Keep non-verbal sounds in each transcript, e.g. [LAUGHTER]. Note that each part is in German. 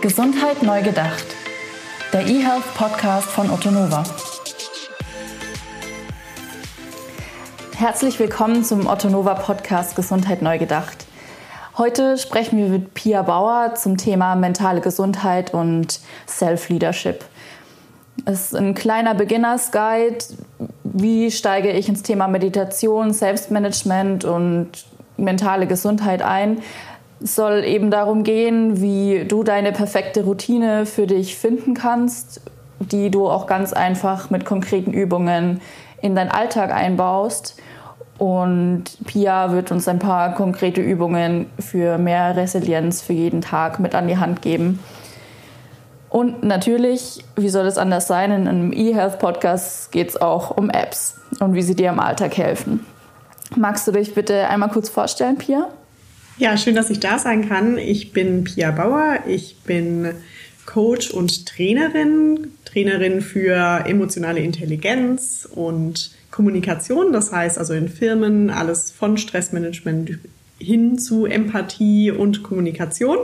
Gesundheit neu gedacht. Der eHealth Podcast von Ottonova. Herzlich willkommen zum Ottonova Podcast Gesundheit neu gedacht. Heute sprechen wir mit Pia Bauer zum Thema mentale Gesundheit und Self-Leadership. Es ist ein kleiner Beginners Guide. Wie steige ich ins Thema Meditation, Selbstmanagement und mentale Gesundheit ein? Es soll eben darum gehen, wie du deine perfekte Routine für dich finden kannst, die du auch ganz einfach mit konkreten Übungen in deinen Alltag einbaust. Und Pia wird uns ein paar konkrete Übungen für mehr Resilienz für jeden Tag mit an die Hand geben. Und natürlich, wie soll es anders sein, in einem eHealth-Podcast geht es auch um Apps und wie sie dir im Alltag helfen. Magst du dich bitte einmal kurz vorstellen, Pia? Ja, schön, dass ich da sein kann. Ich bin Pia Bauer. Ich bin Coach und Trainerin, Trainerin für emotionale Intelligenz und Kommunikation. Das heißt also in Firmen alles von Stressmanagement hin zu Empathie und Kommunikation.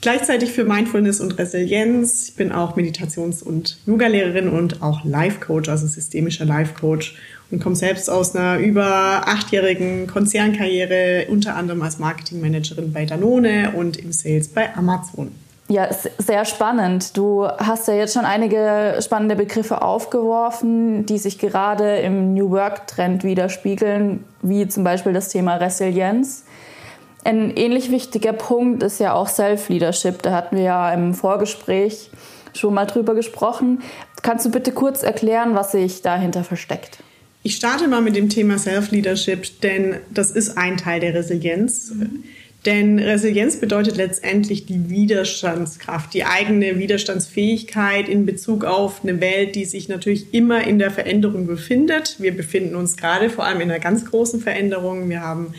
Gleichzeitig für Mindfulness und Resilienz. Ich bin auch Meditations- und Yoga-Lehrerin und auch Life-Coach, also systemischer Life-Coach und komme selbst aus einer über achtjährigen Konzernkarriere, unter anderem als Marketingmanagerin bei Danone und im Sales bei Amazon. Ja, sehr spannend. Du hast ja jetzt schon einige spannende Begriffe aufgeworfen, die sich gerade im New Work-Trend widerspiegeln, wie zum Beispiel das Thema Resilienz. Ein ähnlich wichtiger Punkt ist ja auch Self-Leadership. Da hatten wir ja im Vorgespräch schon mal drüber gesprochen. Kannst du bitte kurz erklären, was sich dahinter versteckt? Ich starte mal mit dem Thema Self-Leadership, denn das ist ein Teil der Resilienz. Mhm. Denn Resilienz bedeutet letztendlich die Widerstandskraft, die eigene Widerstandsfähigkeit in Bezug auf eine Welt, die sich natürlich immer in der Veränderung befindet. Wir befinden uns gerade vor allem in einer ganz großen Veränderung. Wir haben,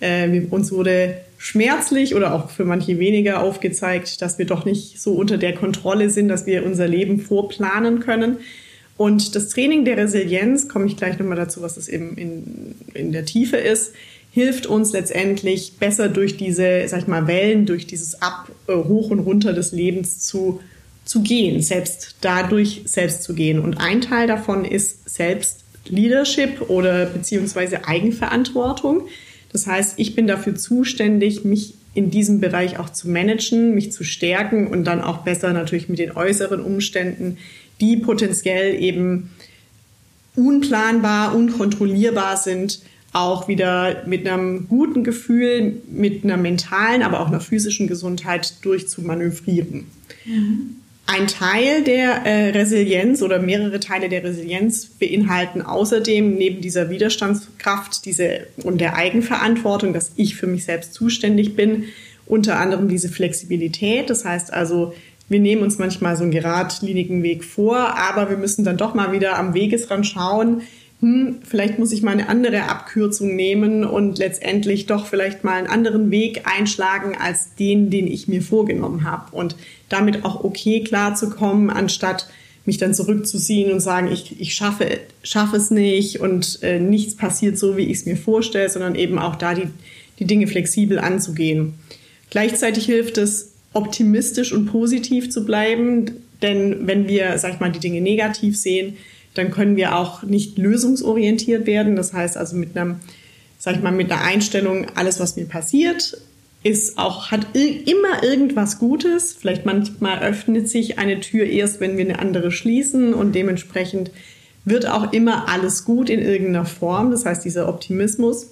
äh, uns wurde schmerzlich oder auch für manche weniger aufgezeigt, dass wir doch nicht so unter der Kontrolle sind, dass wir unser Leben vorplanen können. Und das Training der Resilienz, komme ich gleich nochmal dazu, was das eben in, in der Tiefe ist, hilft uns letztendlich besser durch diese, sag ich mal, Wellen, durch dieses Ab, äh, Hoch und Runter des Lebens zu, zu gehen, selbst dadurch selbst zu gehen. Und ein Teil davon ist selbst Leadership oder beziehungsweise Eigenverantwortung. Das heißt, ich bin dafür zuständig, mich in diesem Bereich auch zu managen, mich zu stärken und dann auch besser natürlich mit den äußeren Umständen die potenziell eben unplanbar, unkontrollierbar sind, auch wieder mit einem guten Gefühl, mit einer mentalen, aber auch einer physischen Gesundheit durchzumanövrieren. Mhm. Ein Teil der äh, Resilienz oder mehrere Teile der Resilienz beinhalten außerdem neben dieser Widerstandskraft diese, und der Eigenverantwortung, dass ich für mich selbst zuständig bin, unter anderem diese Flexibilität. Das heißt also, wir nehmen uns manchmal so einen geradlinigen Weg vor, aber wir müssen dann doch mal wieder am Wegesrand schauen, hm, vielleicht muss ich mal eine andere Abkürzung nehmen und letztendlich doch vielleicht mal einen anderen Weg einschlagen als den, den ich mir vorgenommen habe. Und damit auch okay klarzukommen, anstatt mich dann zurückzuziehen und sagen, ich, ich schaffe, schaffe es nicht und äh, nichts passiert so, wie ich es mir vorstelle, sondern eben auch da die, die Dinge flexibel anzugehen. Gleichzeitig hilft es, optimistisch und positiv zu bleiben. Denn wenn wir, sag ich mal, die Dinge negativ sehen, dann können wir auch nicht lösungsorientiert werden. Das heißt also mit einem, sag ich mal, mit einer Einstellung, alles, was mir passiert, ist auch, hat immer irgendwas Gutes. Vielleicht manchmal öffnet sich eine Tür erst, wenn wir eine andere schließen und dementsprechend wird auch immer alles gut in irgendeiner Form. Das heißt, dieser Optimismus.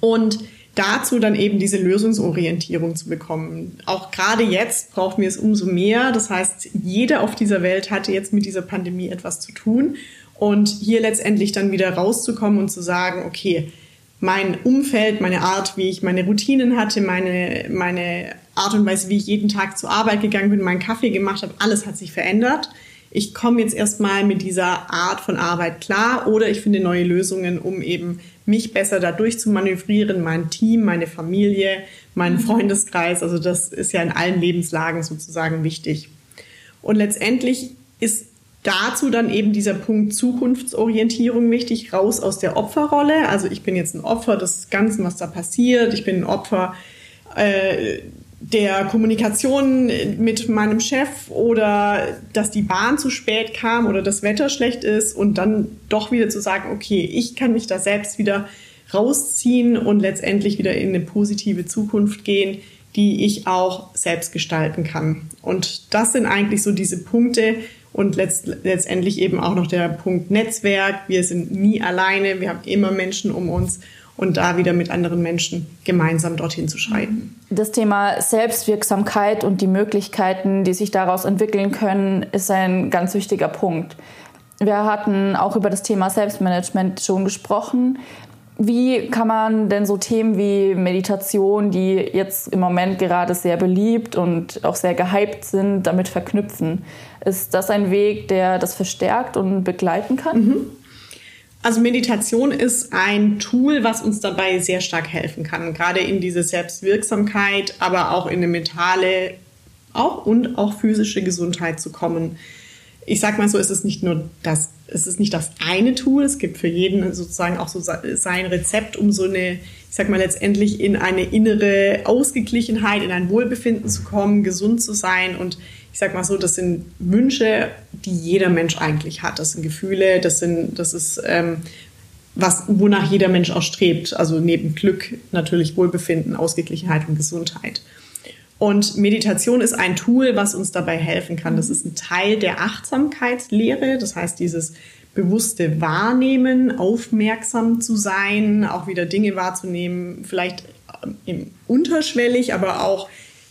Und dazu dann eben diese Lösungsorientierung zu bekommen. Auch gerade jetzt brauchen wir es umso mehr. Das heißt, jeder auf dieser Welt hatte jetzt mit dieser Pandemie etwas zu tun. Und hier letztendlich dann wieder rauszukommen und zu sagen, okay, mein Umfeld, meine Art, wie ich meine Routinen hatte, meine, meine Art und Weise, wie ich jeden Tag zur Arbeit gegangen bin, meinen Kaffee gemacht habe, alles hat sich verändert. Ich komme jetzt erstmal mit dieser Art von Arbeit klar oder ich finde neue Lösungen, um eben mich besser dadurch zu manövrieren, mein Team, meine Familie, meinen mhm. Freundeskreis. Also das ist ja in allen Lebenslagen sozusagen wichtig. Und letztendlich ist dazu dann eben dieser Punkt Zukunftsorientierung wichtig, raus aus der Opferrolle. Also ich bin jetzt ein Opfer des Ganzen, was da passiert. Ich bin ein Opfer äh, der Kommunikation mit meinem Chef oder dass die Bahn zu spät kam oder das Wetter schlecht ist und dann doch wieder zu sagen, okay, ich kann mich da selbst wieder rausziehen und letztendlich wieder in eine positive Zukunft gehen, die ich auch selbst gestalten kann. Und das sind eigentlich so diese Punkte und letzt, letztendlich eben auch noch der Punkt Netzwerk. Wir sind nie alleine, wir haben immer Menschen um uns und da wieder mit anderen Menschen gemeinsam dorthin zu schreiten. Das Thema Selbstwirksamkeit und die Möglichkeiten, die sich daraus entwickeln können, ist ein ganz wichtiger Punkt. Wir hatten auch über das Thema Selbstmanagement schon gesprochen. Wie kann man denn so Themen wie Meditation, die jetzt im Moment gerade sehr beliebt und auch sehr gehypt sind, damit verknüpfen? Ist das ein Weg, der das verstärkt und begleiten kann? Mhm. Also Meditation ist ein Tool, was uns dabei sehr stark helfen kann, gerade in diese Selbstwirksamkeit, aber auch in eine mentale auch und auch physische Gesundheit zu kommen. Ich sag mal so, es ist nicht nur das, es ist nicht das eine Tool, es gibt für jeden sozusagen auch so sein Rezept, um so eine, ich sag mal letztendlich in eine innere Ausgeglichenheit, in ein Wohlbefinden zu kommen, gesund zu sein und ich sag mal so, das sind Wünsche, die jeder Mensch eigentlich hat. Das sind Gefühle, das sind, das ist ähm, was, wonach jeder Mensch auch strebt. Also neben Glück natürlich Wohlbefinden, Ausgeglichenheit und Gesundheit. Und Meditation ist ein Tool, was uns dabei helfen kann. Das ist ein Teil der Achtsamkeitslehre. Das heißt, dieses bewusste Wahrnehmen, aufmerksam zu sein, auch wieder Dinge wahrzunehmen, vielleicht ähm, unterschwellig, aber auch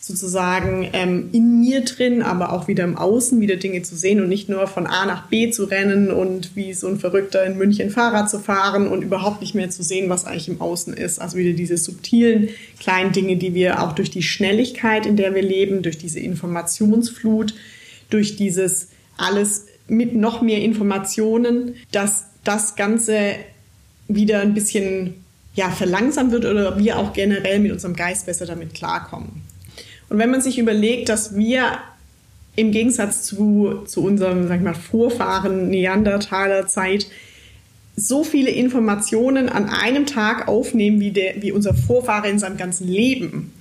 sozusagen ähm, in mir drin, aber auch wieder im Außen wieder Dinge zu sehen und nicht nur von A nach B zu rennen und wie so ein Verrückter in München Fahrrad zu fahren und überhaupt nicht mehr zu sehen, was eigentlich im Außen ist. Also wieder diese subtilen kleinen Dinge, die wir auch durch die Schnelligkeit, in der wir leben, durch diese Informationsflut, durch dieses alles mit noch mehr Informationen, dass das Ganze wieder ein bisschen ja, verlangsamt wird oder wir auch generell mit unserem Geist besser damit klarkommen. Und wenn man sich überlegt, dass wir im Gegensatz zu, zu unserem, sag ich mal, Vorfahren Neandertaler Zeit so viele Informationen an einem Tag aufnehmen, wie, der, wie unser Vorfahre in seinem ganzen Leben,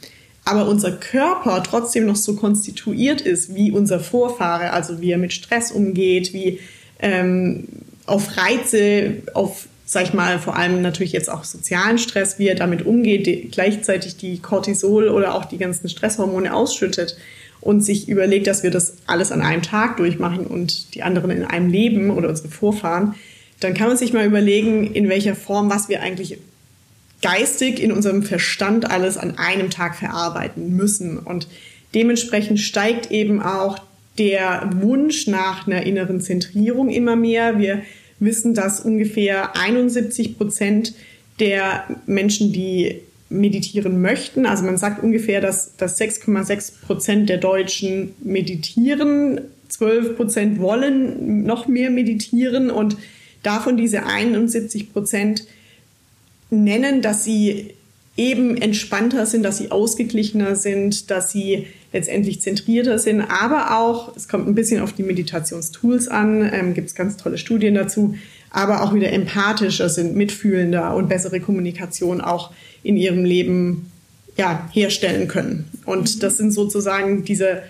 aber unser Körper trotzdem noch so konstituiert ist wie unser Vorfahre, also wie er mit Stress umgeht, wie ähm, auf Reize, auf sag ich mal, vor allem natürlich jetzt auch sozialen Stress, wie er damit umgeht, die, gleichzeitig die Cortisol oder auch die ganzen Stresshormone ausschüttet und sich überlegt, dass wir das alles an einem Tag durchmachen und die anderen in einem Leben oder unsere Vorfahren, dann kann man sich mal überlegen, in welcher Form, was wir eigentlich geistig in unserem Verstand alles an einem Tag verarbeiten müssen. Und dementsprechend steigt eben auch der Wunsch nach einer inneren Zentrierung immer mehr. Wir wissen, dass ungefähr 71 Prozent der Menschen, die meditieren möchten, also man sagt ungefähr, dass, dass 6,6 Prozent der Deutschen meditieren, 12 Prozent wollen noch mehr meditieren und davon diese 71 Prozent nennen, dass sie eben entspannter sind, dass sie ausgeglichener sind, dass sie letztendlich zentrierter sind, aber auch, es kommt ein bisschen auf die Meditationstools an, ähm, gibt es ganz tolle Studien dazu, aber auch wieder empathischer sind, mitfühlender und bessere Kommunikation auch in ihrem Leben ja, herstellen können. Und mhm. das sind sozusagen diese,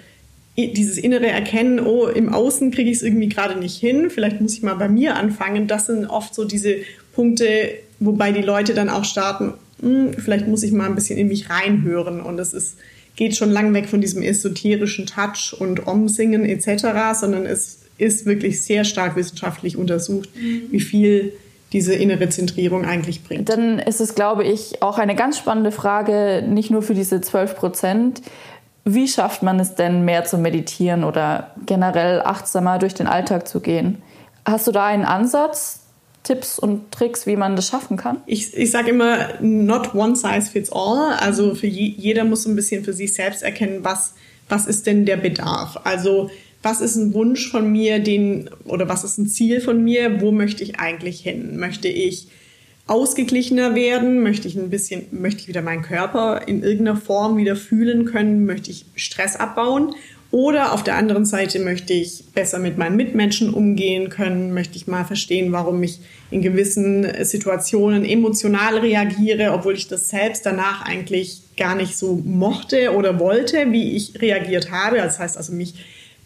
dieses innere Erkennen, oh, im Außen kriege ich es irgendwie gerade nicht hin, vielleicht muss ich mal bei mir anfangen. Das sind oft so diese Punkte, wobei die Leute dann auch starten, hm, vielleicht muss ich mal ein bisschen in mich reinhören. Und es ist geht schon lang weg von diesem esoterischen Touch und Om-Singen etc., sondern es ist wirklich sehr stark wissenschaftlich untersucht, mhm. wie viel diese innere Zentrierung eigentlich bringt. Dann ist es, glaube ich, auch eine ganz spannende Frage, nicht nur für diese 12 Prozent. Wie schafft man es denn, mehr zu meditieren oder generell achtsamer durch den Alltag zu gehen? Hast du da einen Ansatz, Tipps und Tricks, wie man das schaffen kann? Ich, ich sage immer, not one size fits all. Also für je, jeder muss ein bisschen für sich selbst erkennen, was, was ist denn der Bedarf. Also was ist ein Wunsch von mir, den, oder was ist ein Ziel von mir, wo möchte ich eigentlich hin? Möchte ich ausgeglichener werden? Möchte ich ein bisschen, möchte ich wieder meinen Körper in irgendeiner Form wieder fühlen können? Möchte ich Stress abbauen? Oder auf der anderen Seite möchte ich besser mit meinen Mitmenschen umgehen können, möchte ich mal verstehen, warum ich in gewissen Situationen emotional reagiere, obwohl ich das selbst danach eigentlich gar nicht so mochte oder wollte, wie ich reagiert habe. Das heißt also, mich,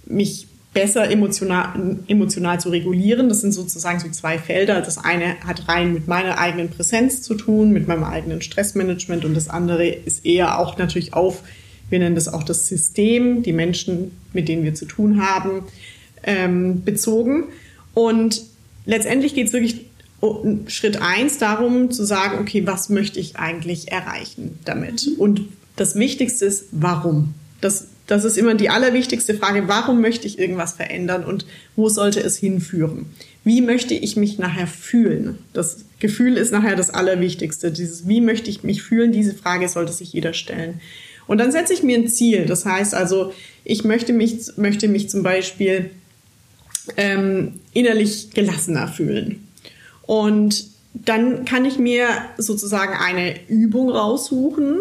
mich besser emotional, emotional zu regulieren. Das sind sozusagen so zwei Felder. Das eine hat rein mit meiner eigenen Präsenz zu tun, mit meinem eigenen Stressmanagement und das andere ist eher auch natürlich auf wir nennen das auch das System, die Menschen, mit denen wir zu tun haben, ähm, bezogen. Und letztendlich geht es wirklich Schritt eins darum zu sagen, okay, was möchte ich eigentlich erreichen damit? Mhm. Und das Wichtigste ist, warum? Das, das ist immer die allerwichtigste Frage, warum möchte ich irgendwas verändern und wo sollte es hinführen? Wie möchte ich mich nachher fühlen? Das Gefühl ist nachher das Allerwichtigste. Dieses, wie möchte ich mich fühlen? Diese Frage sollte sich jeder stellen. Und dann setze ich mir ein Ziel. Das heißt also, ich möchte mich, möchte mich zum Beispiel ähm, innerlich gelassener fühlen. Und dann kann ich mir sozusagen eine Übung raussuchen.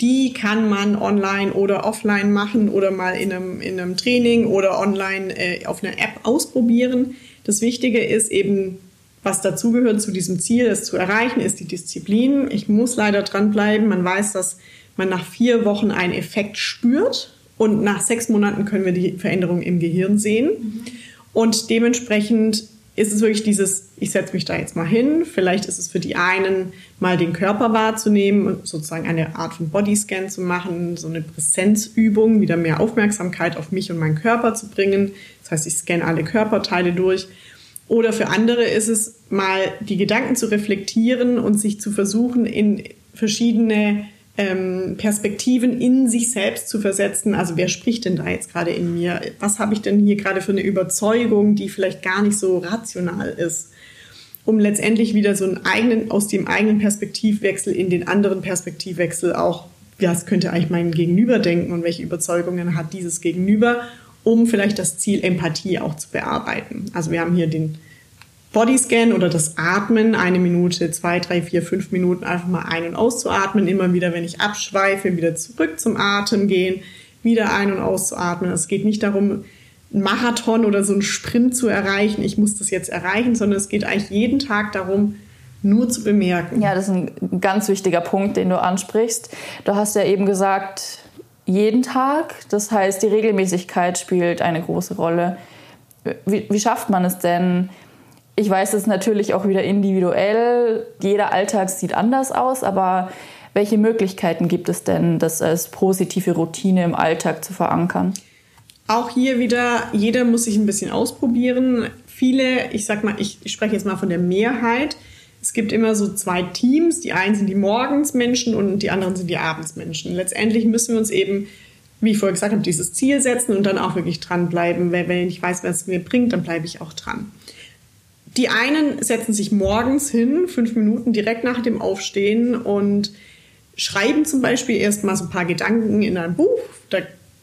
Die kann man online oder offline machen oder mal in einem, in einem Training oder online äh, auf einer App ausprobieren. Das Wichtige ist eben, was dazugehört zu diesem Ziel, es zu erreichen, ist die Disziplin. Ich muss leider dranbleiben. Man weiß, dass man nach vier Wochen einen Effekt spürt und nach sechs Monaten können wir die Veränderung im Gehirn sehen. Mhm. Und dementsprechend ist es wirklich dieses, ich setze mich da jetzt mal hin. Vielleicht ist es für die einen, mal den Körper wahrzunehmen und sozusagen eine Art von Bodyscan zu machen, so eine Präsenzübung, wieder mehr Aufmerksamkeit auf mich und meinen Körper zu bringen. Das heißt, ich scanne alle Körperteile durch. Oder für andere ist es mal die Gedanken zu reflektieren und sich zu versuchen, in verschiedene ähm, Perspektiven in sich selbst zu versetzen. Also wer spricht denn da jetzt gerade in mir? Was habe ich denn hier gerade für eine Überzeugung, die vielleicht gar nicht so rational ist? Um letztendlich wieder so einen eigenen, aus dem eigenen Perspektivwechsel in den anderen Perspektivwechsel auch, ja, es könnte eigentlich mein Gegenüber denken und welche Überzeugungen hat dieses Gegenüber, um vielleicht das Ziel Empathie auch zu bearbeiten. Also wir haben hier den Bodyscan oder das Atmen, eine Minute, zwei, drei, vier, fünf Minuten einfach mal ein- und auszuatmen. Immer wieder, wenn ich abschweife, wieder zurück zum Atem gehen, wieder ein- und auszuatmen. Es geht nicht darum, einen Marathon oder so einen Sprint zu erreichen. Ich muss das jetzt erreichen, sondern es geht eigentlich jeden Tag darum, nur zu bemerken. Ja, das ist ein ganz wichtiger Punkt, den du ansprichst. Du hast ja eben gesagt, jeden Tag. Das heißt, die Regelmäßigkeit spielt eine große Rolle. Wie, wie schafft man es denn, ich weiß, es natürlich auch wieder individuell. Jeder Alltag sieht anders aus, aber welche Möglichkeiten gibt es denn, das als positive Routine im Alltag zu verankern? Auch hier wieder, jeder muss sich ein bisschen ausprobieren. Viele, ich sag mal, ich, spreche jetzt mal von der Mehrheit. Es gibt immer so zwei Teams. Die einen sind die Morgensmenschen und die anderen sind die Abendsmenschen. Letztendlich müssen wir uns eben, wie ich vorher gesagt habe, dieses Ziel setzen und dann auch wirklich dranbleiben. Wenn ich weiß, was es mir bringt, dann bleibe ich auch dran. Die einen setzen sich morgens hin, fünf Minuten direkt nach dem Aufstehen und schreiben zum Beispiel erstmal so ein paar Gedanken in ein Buch.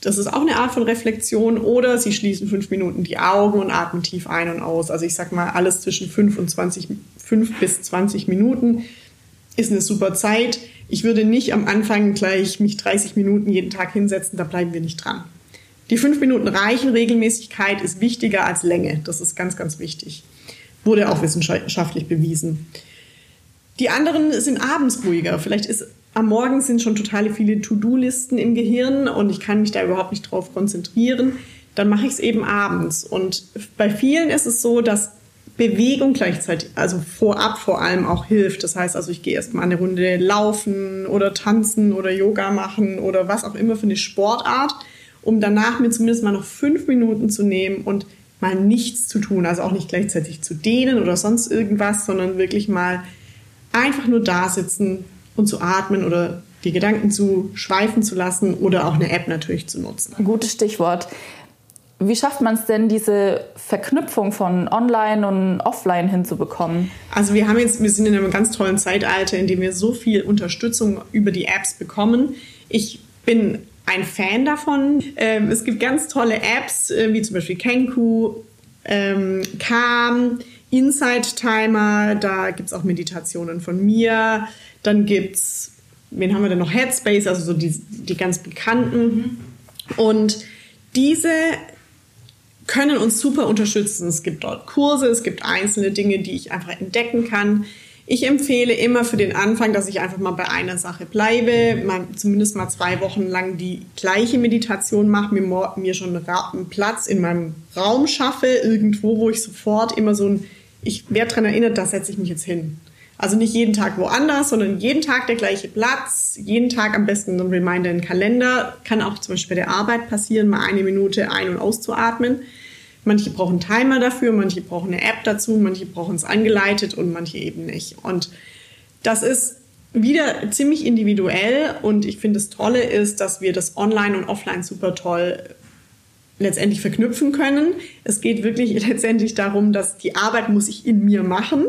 Das ist auch eine Art von Reflexion. Oder sie schließen fünf Minuten die Augen und atmen tief ein und aus. Also ich sag mal, alles zwischen fünf und 20, fünf bis 20 Minuten ist eine super Zeit. Ich würde nicht am Anfang gleich mich 30 Minuten jeden Tag hinsetzen, da bleiben wir nicht dran. Die fünf Minuten reichen. Regelmäßigkeit ist wichtiger als Länge. Das ist ganz, ganz wichtig. Wurde auch wissenschaftlich bewiesen. Die anderen sind abends ruhiger. Vielleicht ist am Morgen sind schon total viele To-Do-Listen im Gehirn und ich kann mich da überhaupt nicht drauf konzentrieren. Dann mache ich es eben abends. Und bei vielen ist es so, dass Bewegung gleichzeitig, also vorab vor allem auch hilft. Das heißt also, ich gehe erstmal eine Runde laufen oder tanzen oder Yoga machen oder was auch immer für eine Sportart, um danach mir zumindest mal noch fünf Minuten zu nehmen und mal nichts zu tun, also auch nicht gleichzeitig zu dehnen oder sonst irgendwas, sondern wirklich mal einfach nur da sitzen und zu atmen oder die Gedanken zu schweifen zu lassen oder auch eine App natürlich zu nutzen. Gutes Stichwort. Wie schafft man es denn, diese Verknüpfung von Online und Offline hinzubekommen? Also wir haben jetzt, wir sind in einem ganz tollen Zeitalter, in dem wir so viel Unterstützung über die Apps bekommen. Ich bin ein Fan davon. Ähm, es gibt ganz tolle Apps, äh, wie zum Beispiel Kenku, ähm, Calm, Insight Timer, da gibt es auch Meditationen von mir. Dann gibt es, wen haben wir denn noch? Headspace, also so die, die ganz bekannten. Und diese können uns super unterstützen. Es gibt dort Kurse, es gibt einzelne Dinge, die ich einfach entdecken kann. Ich empfehle immer für den Anfang, dass ich einfach mal bei einer Sache bleibe, mal, zumindest mal zwei Wochen lang die gleiche Meditation mache, mir, mir schon einen Platz in meinem Raum schaffe, irgendwo, wo ich sofort immer so ein, ich werde daran erinnert, da setze ich mich jetzt hin. Also nicht jeden Tag woanders, sondern jeden Tag der gleiche Platz, jeden Tag am besten ein Reminder in den Kalender. Kann auch zum Beispiel bei der Arbeit passieren, mal eine Minute ein- und auszuatmen. Manche brauchen Timer dafür, manche brauchen eine App dazu, manche brauchen es angeleitet und manche eben nicht. Und das ist wieder ziemlich individuell und ich finde das Tolle ist, dass wir das online und offline super toll letztendlich verknüpfen können. Es geht wirklich [LAUGHS] letztendlich darum, dass die Arbeit muss ich in mir machen.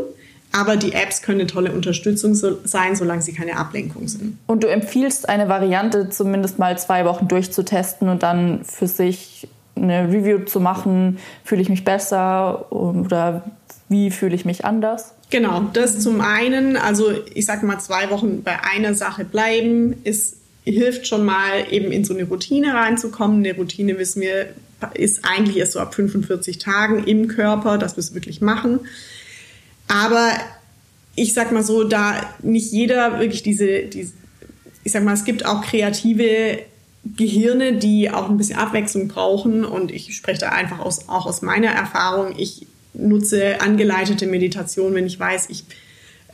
Aber die Apps können eine tolle Unterstützung sein, solange sie keine Ablenkung sind. Und du empfiehlst eine Variante, zumindest mal zwei Wochen durchzutesten und dann für sich eine Review zu machen, fühle ich mich besser oder wie fühle ich mich anders? Genau, das zum einen, also ich sag mal zwei Wochen bei einer Sache bleiben, ist, hilft schon mal eben in so eine Routine reinzukommen. Eine Routine, wissen wir, ist eigentlich erst so ab 45 Tagen im Körper, dass wir es wirklich machen. Aber ich sag mal so, da nicht jeder wirklich diese, diese ich sag mal, es gibt auch kreative Gehirne, die auch ein bisschen Abwechslung brauchen. Und ich spreche da einfach aus, auch aus meiner Erfahrung. Ich nutze angeleitete Meditation, wenn ich weiß, ich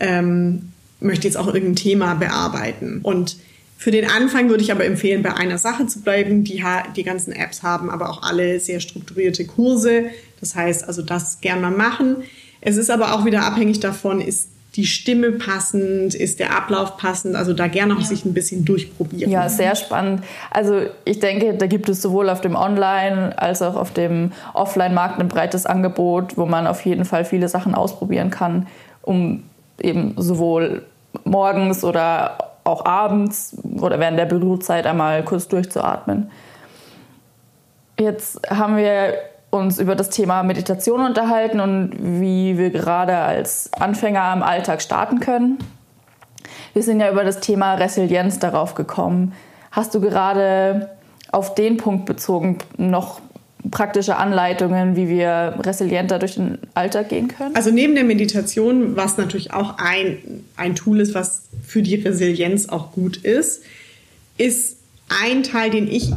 ähm, möchte jetzt auch irgendein Thema bearbeiten. Und für den Anfang würde ich aber empfehlen, bei einer Sache zu bleiben. Die, die ganzen Apps haben aber auch alle sehr strukturierte Kurse. Das heißt, also das gerne mal machen. Es ist aber auch wieder abhängig davon, ist die Stimme passend, ist der Ablauf passend, also da gerne auch ja. sich ein bisschen durchprobieren. Ja, sehr spannend. Also ich denke, da gibt es sowohl auf dem Online- als auch auf dem Offline-Markt ein breites Angebot, wo man auf jeden Fall viele Sachen ausprobieren kann, um eben sowohl morgens oder auch abends oder während der Bürozeit einmal kurz durchzuatmen. Jetzt haben wir uns über das Thema Meditation unterhalten und wie wir gerade als Anfänger im Alltag starten können. Wir sind ja über das Thema Resilienz darauf gekommen. Hast du gerade auf den Punkt bezogen noch praktische Anleitungen, wie wir resilienter durch den Alltag gehen können? Also neben der Meditation, was natürlich auch ein, ein Tool ist, was für die Resilienz auch gut ist, ist ein Teil, den ich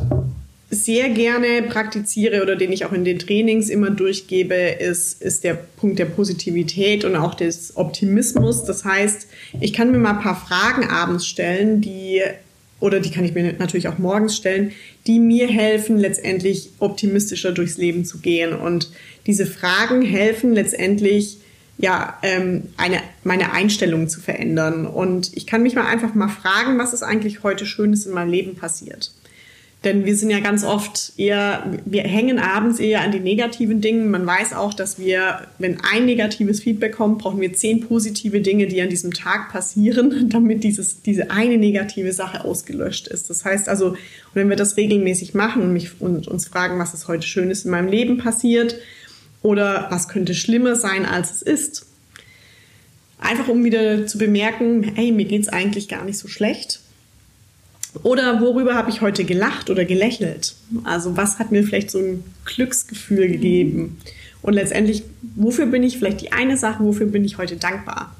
sehr gerne praktiziere oder den ich auch in den Trainings immer durchgebe, ist, ist der Punkt der Positivität und auch des Optimismus. Das heißt, ich kann mir mal ein paar Fragen abends stellen, die, oder die kann ich mir natürlich auch morgens stellen, die mir helfen, letztendlich optimistischer durchs Leben zu gehen. Und diese Fragen helfen letztendlich, ja, ähm, eine, meine Einstellung zu verändern. Und ich kann mich mal einfach mal fragen, was ist eigentlich heute Schönes in meinem Leben passiert. Denn wir sind ja ganz oft eher, wir hängen abends eher an die negativen Dingen. Man weiß auch, dass wir, wenn ein negatives Feedback kommt, brauchen wir zehn positive Dinge, die an diesem Tag passieren, [LAUGHS] damit dieses, diese eine negative Sache ausgelöscht ist. Das heißt also, wenn wir das regelmäßig machen und, mich, und uns fragen, was ist heute Schönes in meinem Leben passiert oder was könnte schlimmer sein, als es ist, einfach um wieder zu bemerken, hey, mir geht's eigentlich gar nicht so schlecht oder worüber habe ich heute gelacht oder gelächelt? Also was hat mir vielleicht so ein Glücksgefühl gegeben? Und letztendlich, wofür bin ich vielleicht die eine Sache, wofür bin ich heute dankbar?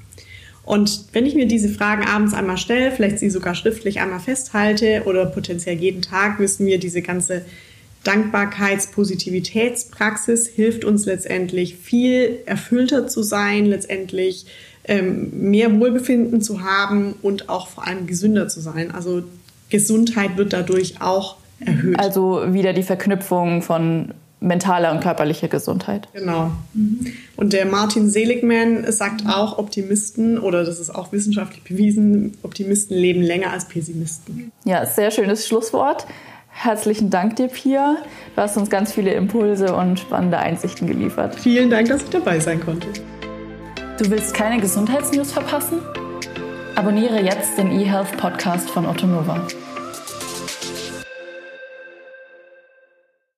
Und wenn ich mir diese Fragen abends einmal stelle, vielleicht sie sogar schriftlich einmal festhalte oder potenziell jeden Tag, wissen wir, diese ganze Dankbarkeits-, Positivitätspraxis hilft uns letztendlich viel erfüllter zu sein, letztendlich ähm, mehr Wohlbefinden zu haben und auch vor allem gesünder zu sein. Also Gesundheit wird dadurch auch erhöht. Also wieder die Verknüpfung von mentaler und körperlicher Gesundheit. Genau. Und der Martin Seligman sagt auch, Optimisten, oder das ist auch wissenschaftlich bewiesen, Optimisten leben länger als Pessimisten. Ja, sehr schönes Schlusswort. Herzlichen Dank dir, Pia. Du hast uns ganz viele Impulse und spannende Einsichten geliefert. Vielen Dank, dass ich dabei sein konnte. Du willst keine Gesundheitsnews verpassen? Abonniere jetzt den eHealth Podcast von Otto Nova.